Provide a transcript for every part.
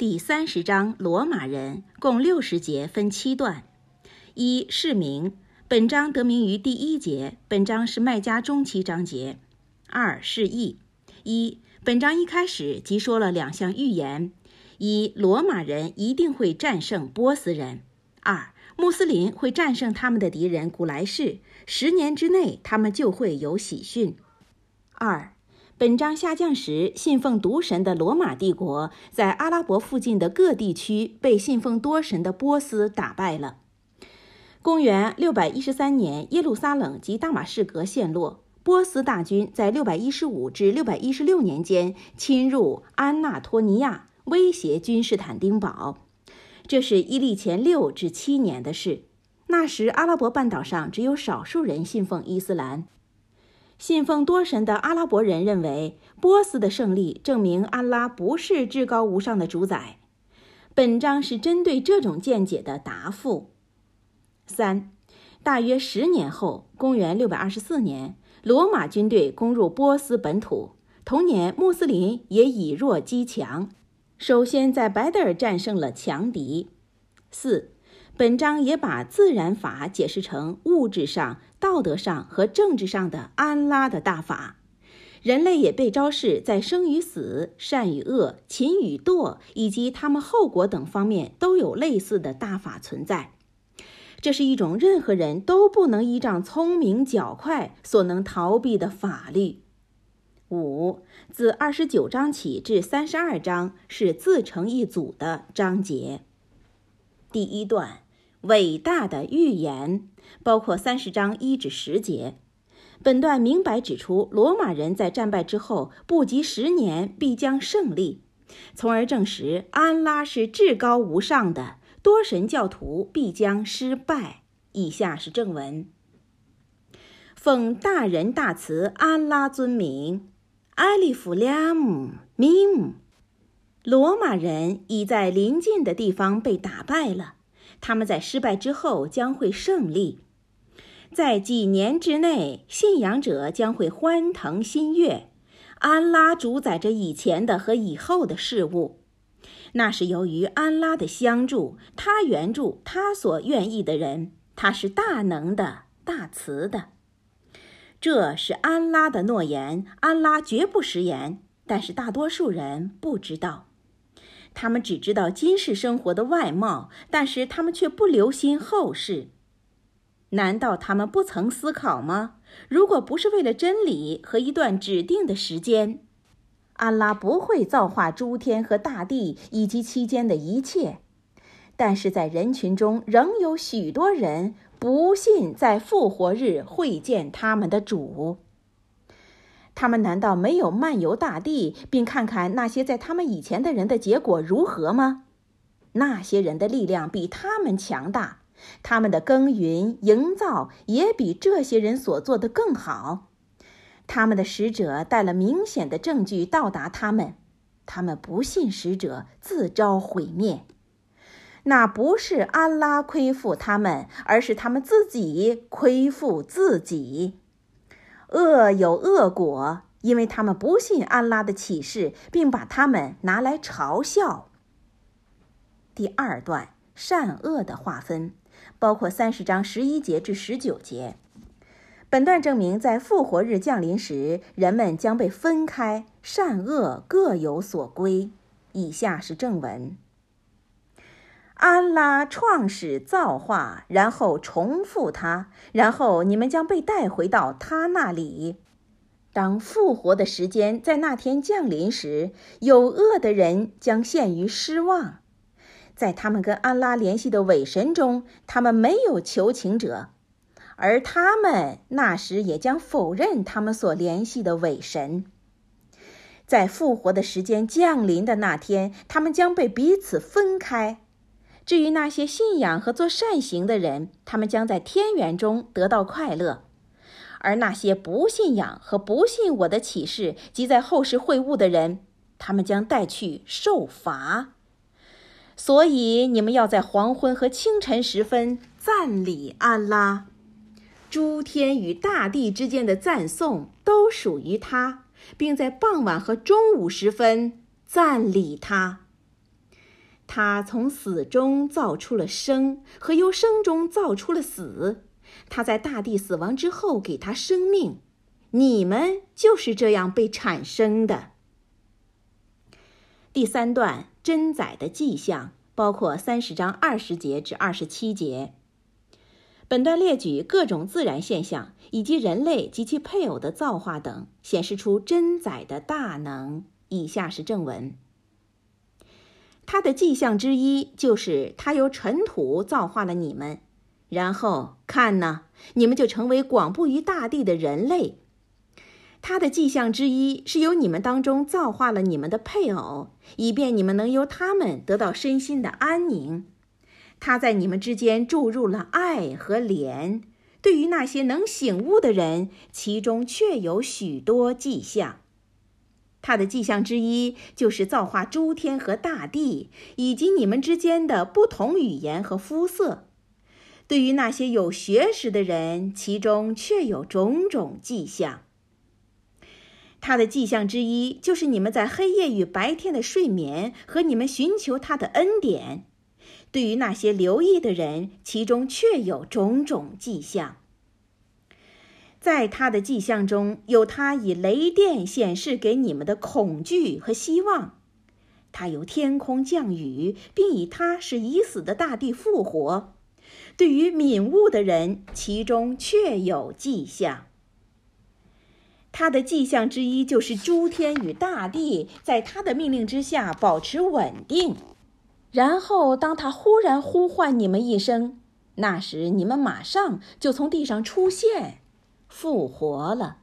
第三十章罗马人，共六十节，分七段。一释名，本章得名于第一节，本章是麦加中期章节。二释义，一本章一开始即说了两项预言：一，罗马人一定会战胜波斯人；二，穆斯林会战胜他们的敌人古来士，十年之内他们就会有喜讯。二。本章下降时，信奉独神的罗马帝国在阿拉伯附近的各地区被信奉多神的波斯打败了。公元六百一十三年，耶路撒冷及大马士革陷落，波斯大军在六百一十五至六百一十六年间侵入安纳托尼亚，威胁君士坦丁堡。这是伊历前六至七年的事。那时，阿拉伯半岛上只有少数人信奉伊斯兰。信奉多神的阿拉伯人认为，波斯的胜利证明安拉不是至高无上的主宰。本章是针对这种见解的答复。三，大约十年后，公元六百二十四年，罗马军队攻入波斯本土。同年，穆斯林也以弱击强，首先在白德尔战胜了强敌。四。本章也把自然法解释成物质上、道德上和政治上的安拉的大法。人类也被昭示在生与死、善与恶、勤与惰以及他们后果等方面都有类似的大法存在。这是一种任何人都不能依仗聪明较快所能逃避的法律。五，自二十九章起至三十二章是自成一组的章节。第一段。伟大的预言包括三十章一至十节。本段明白指出，罗马人在战败之后不及十年必将胜利，从而证实安拉是至高无上的，多神教徒必将失败。以下是正文：奉大仁大慈安拉尊名，艾利弗拉姆米姆，罗马人已在临近的地方被打败了。他们在失败之后将会胜利，在几年之内，信仰者将会欢腾新月。安拉主宰着以前的和以后的事物，那是由于安拉的相助，他援助他所愿意的人。他是大能的、大慈的。这是安拉的诺言，安拉绝不食言，但是大多数人不知道。他们只知道今世生活的外貌，但是他们却不留心后世。难道他们不曾思考吗？如果不是为了真理和一段指定的时间，安拉不会造化诸天和大地以及其间的一切。但是在人群中仍有许多人不信在复活日会见他们的主。他们难道没有漫游大地，并看看那些在他们以前的人的结果如何吗？那些人的力量比他们强大，他们的耕耘营造也比这些人所做的更好。他们的使者带了明显的证据到达他们，他们不信使者，自招毁灭。那不是安拉亏负他们，而是他们自己亏负自己。恶有恶果，因为他们不信安拉的启示，并把他们拿来嘲笑。第二段善恶的划分，包括三十章十一节至十九节。本段证明，在复活日降临时，人们将被分开，善恶各有所归。以下是正文。安拉创始造化，然后重复它，然后你们将被带回到他那里。当复活的时间在那天降临时，有恶的人将陷于失望。在他们跟安拉联系的伪神中，他们没有求情者，而他们那时也将否认他们所联系的伪神。在复活的时间降临的那天，他们将被彼此分开。至于那些信仰和做善行的人，他们将在天园中得到快乐；而那些不信仰和不信我的启示及在后世会晤的人，他们将带去受罚。所以你们要在黄昏和清晨时分赞礼安拉，诸天与大地之间的赞颂都属于他，并在傍晚和中午时分赞礼他。他从死中造出了生，和由生中造出了死。他在大地死亡之后给他生命。你们就是这样被产生的。第三段真宰的迹象包括三十章二十节至二十七节。本段列举各种自然现象以及人类及其配偶的造化等，显示出真宰的大能。以下是正文。他的迹象之一就是他由尘土造化了你们，然后看呢，你们就成为广布于大地的人类。他的迹象之一是由你们当中造化了你们的配偶，以便你们能由他们得到身心的安宁。他在你们之间注入了爱和怜。对于那些能醒悟的人，其中确有许多迹象。他的迹象之一就是造化诸天和大地，以及你们之间的不同语言和肤色。对于那些有学识的人，其中确有种种迹象。他的迹象之一就是你们在黑夜与白天的睡眠和你们寻求他的恩典。对于那些留意的人，其中确有种种迹象。在他的迹象中有他以雷电显示给你们的恐惧和希望。他由天空降雨，并以他是已死的大地复活。对于敏悟的人，其中确有迹象。他的迹象之一就是诸天与大地在他的命令之下保持稳定。然后，当他忽然呼唤你们一声，那时你们马上就从地上出现，复活了。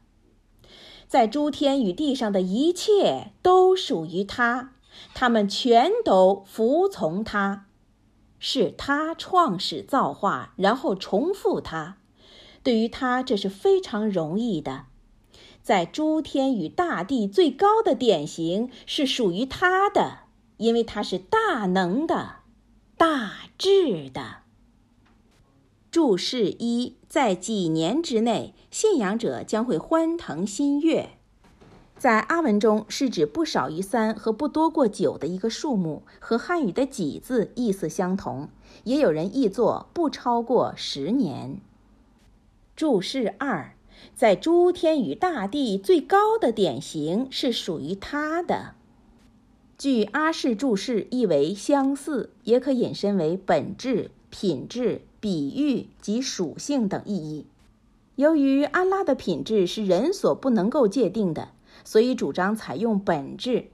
在诸天与地上的一切都属于他，他们全都服从他，是他创始造化，然后重复他。对于他，这是非常容易的。在诸天与大地最高的典型是属于他的。因为他是大能的、大智的。注释一：在几年之内，信仰者将会欢腾新月。在阿文中是指不少于三和不多过九的一个数目，和汉语的几字意思相同。也有人译作不超过十年。注释二：在诸天与大地最高的典型是属于他的。据阿氏注释意为相似，也可引申为本质、品质、比喻及属性等意义。由于安拉的品质是人所不能够界定的，所以主张采用本质。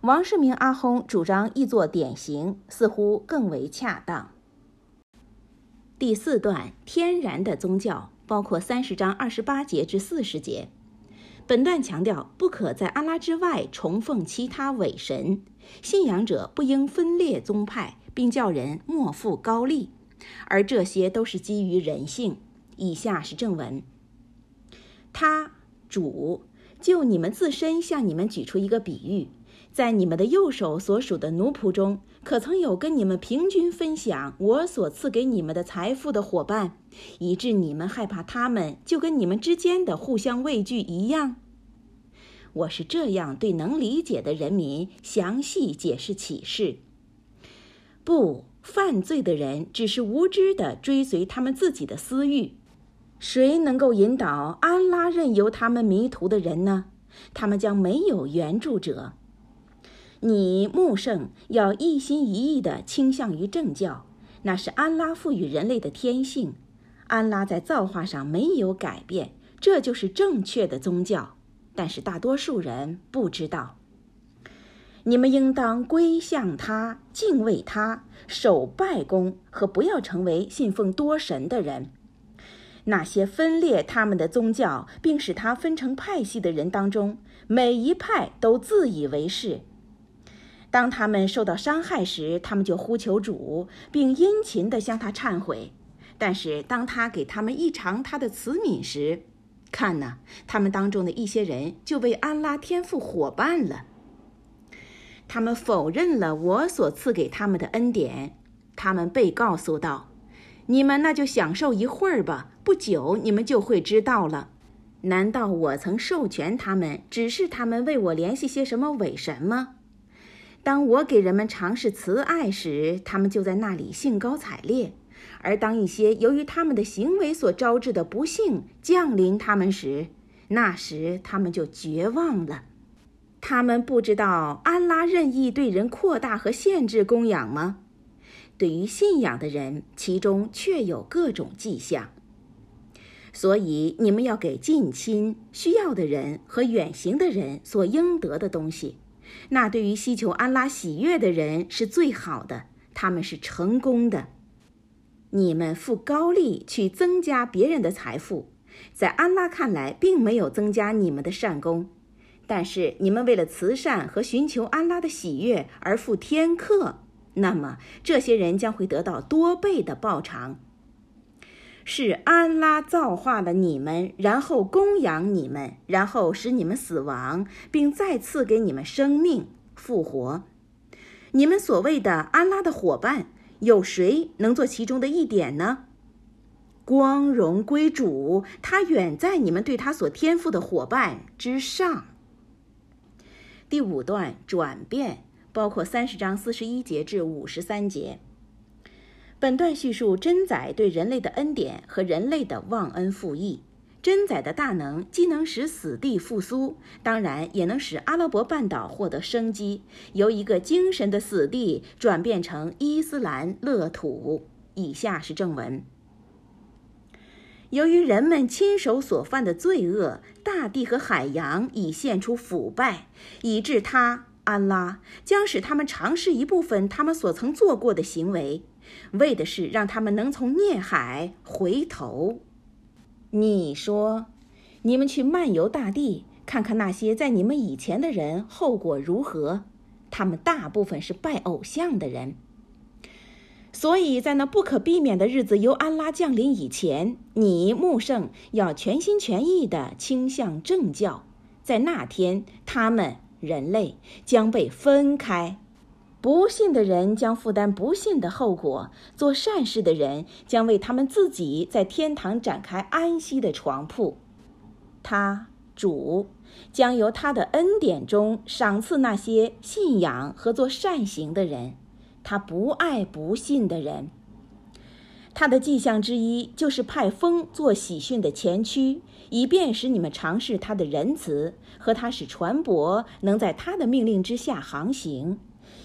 王世明阿訇主张译作典型，似乎更为恰当。第四段天然的宗教包括三十章二十八节至四十节。本段强调，不可在安拉之外崇奉其他伪神，信仰者不应分裂宗派，并叫人莫负高利，而这些都是基于人性。以下是正文：他主就你们自身向你们举出一个比喻，在你们的右手所属的奴仆中，可曾有跟你们平均分享我所赐给你们的财富的伙伴，以致你们害怕他们，就跟你们之间的互相畏惧一样？我是这样对能理解的人民详细解释启示。不，犯罪的人只是无知地追随他们自己的私欲。谁能够引导安拉任由他们迷途的人呢？他们将没有援助者。你穆圣要一心一意地倾向于正教，那是安拉赋予人类的天性。安拉在造化上没有改变，这就是正确的宗教。但是大多数人不知道。你们应当归向他，敬畏他，守拜功，和不要成为信奉多神的人。那些分裂他们的宗教，并使他分成派系的人当中，每一派都自以为是。当他们受到伤害时，他们就呼求主，并殷勤地向他忏悔；但是当他给他们一尝他的慈悯时，看呐，他们当中的一些人就为安拉天赋伙伴了。他们否认了我所赐给他们的恩典。他们被告诉道：“你们那就享受一会儿吧，不久你们就会知道了。难道我曾授权他们，指示他们为我联系些什么伪神吗？”当我给人们尝试慈爱时，他们就在那里兴高采烈；而当一些由于他们的行为所招致的不幸降临他们时，那时他们就绝望了。他们不知道安拉任意对人扩大和限制供养吗？对于信仰的人，其中确有各种迹象。所以你们要给近亲、需要的人和远行的人所应得的东西。那对于希求安拉喜悦的人是最好的，他们是成功的。你们付高利去增加别人的财富，在安拉看来并没有增加你们的善功，但是你们为了慈善和寻求安拉的喜悦而付天课，那么这些人将会得到多倍的报偿。是安拉造化了你们，然后供养你们，然后使你们死亡，并再赐给你们生命复活。你们所谓的安拉的伙伴，有谁能做其中的一点呢？光荣归主，他远在你们对他所天赋的伙伴之上。第五段转变包括三十章四十一节至五十三节。本段叙述真宰对人类的恩典和人类的忘恩负义。真宰的大能既能使死地复苏，当然也能使阿拉伯半岛获得生机，由一个精神的死地转变成伊斯兰乐土。以下是正文：由于人们亲手所犯的罪恶，大地和海洋已现出腐败，以致他安拉将使他们尝试一部分他们所曾做过的行为。为的是让他们能从孽海回头。你说，你们去漫游大地，看看那些在你们以前的人后果如何？他们大部分是拜偶像的人。所以在那不可避免的日子由安拉降临以前，你穆圣要全心全意地倾向正教。在那天，他们人类将被分开。不信的人将负担不信的后果，做善事的人将为他们自己在天堂展开安息的床铺。他主将由他的恩典中赏赐那些信仰和做善行的人。他不爱不信的人。他的迹象之一就是派风做喜讯的前驱，以便使你们尝试他的仁慈，和他使船舶能在他的命令之下航行。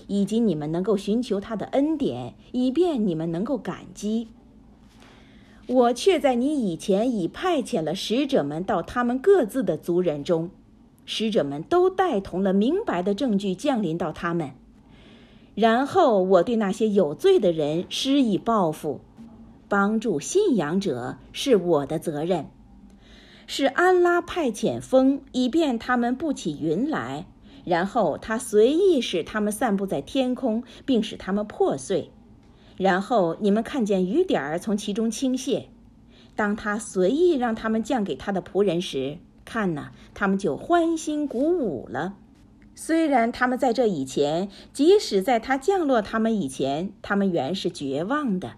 以及你们能够寻求他的恩典，以便你们能够感激。我却在你以前已派遣了使者们到他们各自的族人中，使者们都带同了明白的证据降临到他们。然后我对那些有罪的人施以报复，帮助信仰者是我的责任。是安拉派遣风，以便他们不起云来。然后他随意使他们散布在天空，并使他们破碎。然后你们看见雨点儿从其中倾泻。当他随意让他们降给他的仆人时，看呐，他们就欢欣鼓舞了。虽然他们在这以前，即使在他降落他们以前，他们原是绝望的。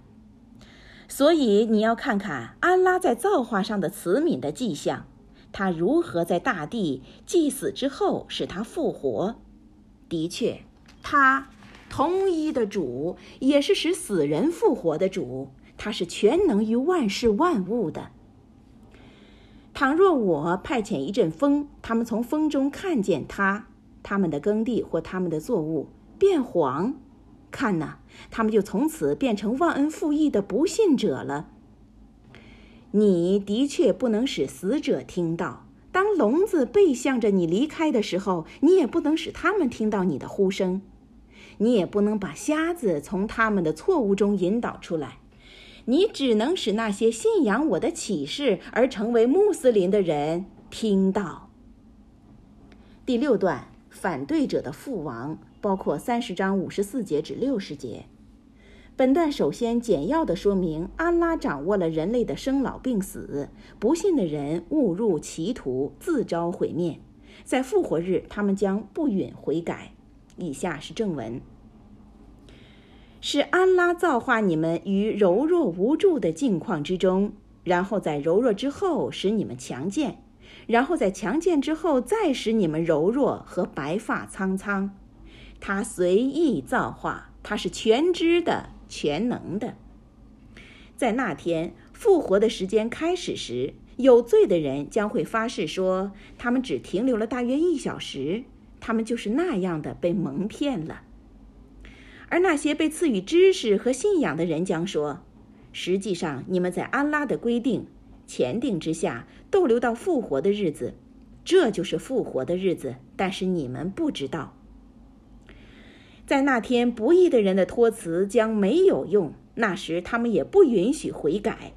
所以你要看看安拉在造化上的慈悯的迹象。他如何在大地祭死之后使他复活？的确，他同一的主也是使死人复活的主。他是全能于万事万物的。倘若我派遣一阵风，他们从风中看见他，他们的耕地或他们的作物变黄，看呐，他们就从此变成忘恩负义的不信者了。你的确不能使死者听到，当聋子背向着你离开的时候，你也不能使他们听到你的呼声，你也不能把瞎子从他们的错误中引导出来，你只能使那些信仰我的启示而成为穆斯林的人听到。第六段，反对者的父王，包括三十章五十四节至六十节。本段首先简要地说明，安拉掌握了人类的生老病死，不信的人误入歧途，自招毁灭。在复活日，他们将不允悔改。以下是正文：是安拉造化你们于柔弱无助的境况之中，然后在柔弱之后使你们强健，然后在强健之后再使你们柔弱和白发苍苍。他随意造化，他是全知的、全能的。在那天复活的时间开始时，有罪的人将会发誓说，他们只停留了大约一小时，他们就是那样的被蒙骗了。而那些被赐予知识和信仰的人将说，实际上你们在安拉的规定、前定之下逗留到复活的日子，这就是复活的日子，但是你们不知道。在那天，不义的人的托辞将没有用。那时，他们也不允许悔改。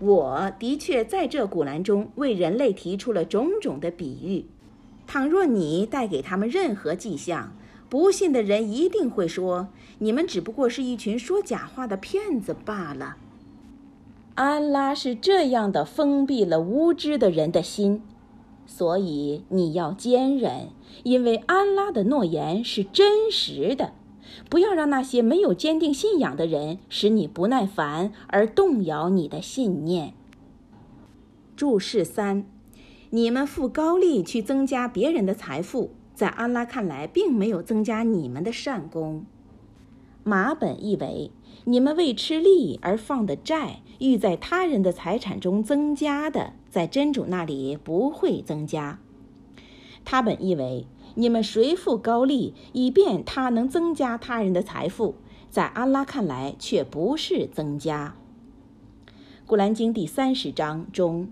我的确在这古兰中为人类提出了种种的比喻。倘若你带给他们任何迹象，不信的人一定会说：“你们只不过是一群说假话的骗子罢了。”安拉是这样的封闭了无知的人的心。所以你要坚忍，因为安拉的诺言是真实的。不要让那些没有坚定信仰的人使你不耐烦而动摇你的信念。注释三：你们付高利去增加别人的财富，在安拉看来并没有增加你们的善功。马本译为：你们为吃利而放的债，欲在他人的财产中增加的。在真主那里不会增加。他本意为：你们谁付高利，以便他能增加他人的财富，在安拉看来却不是增加。古兰经第三十章中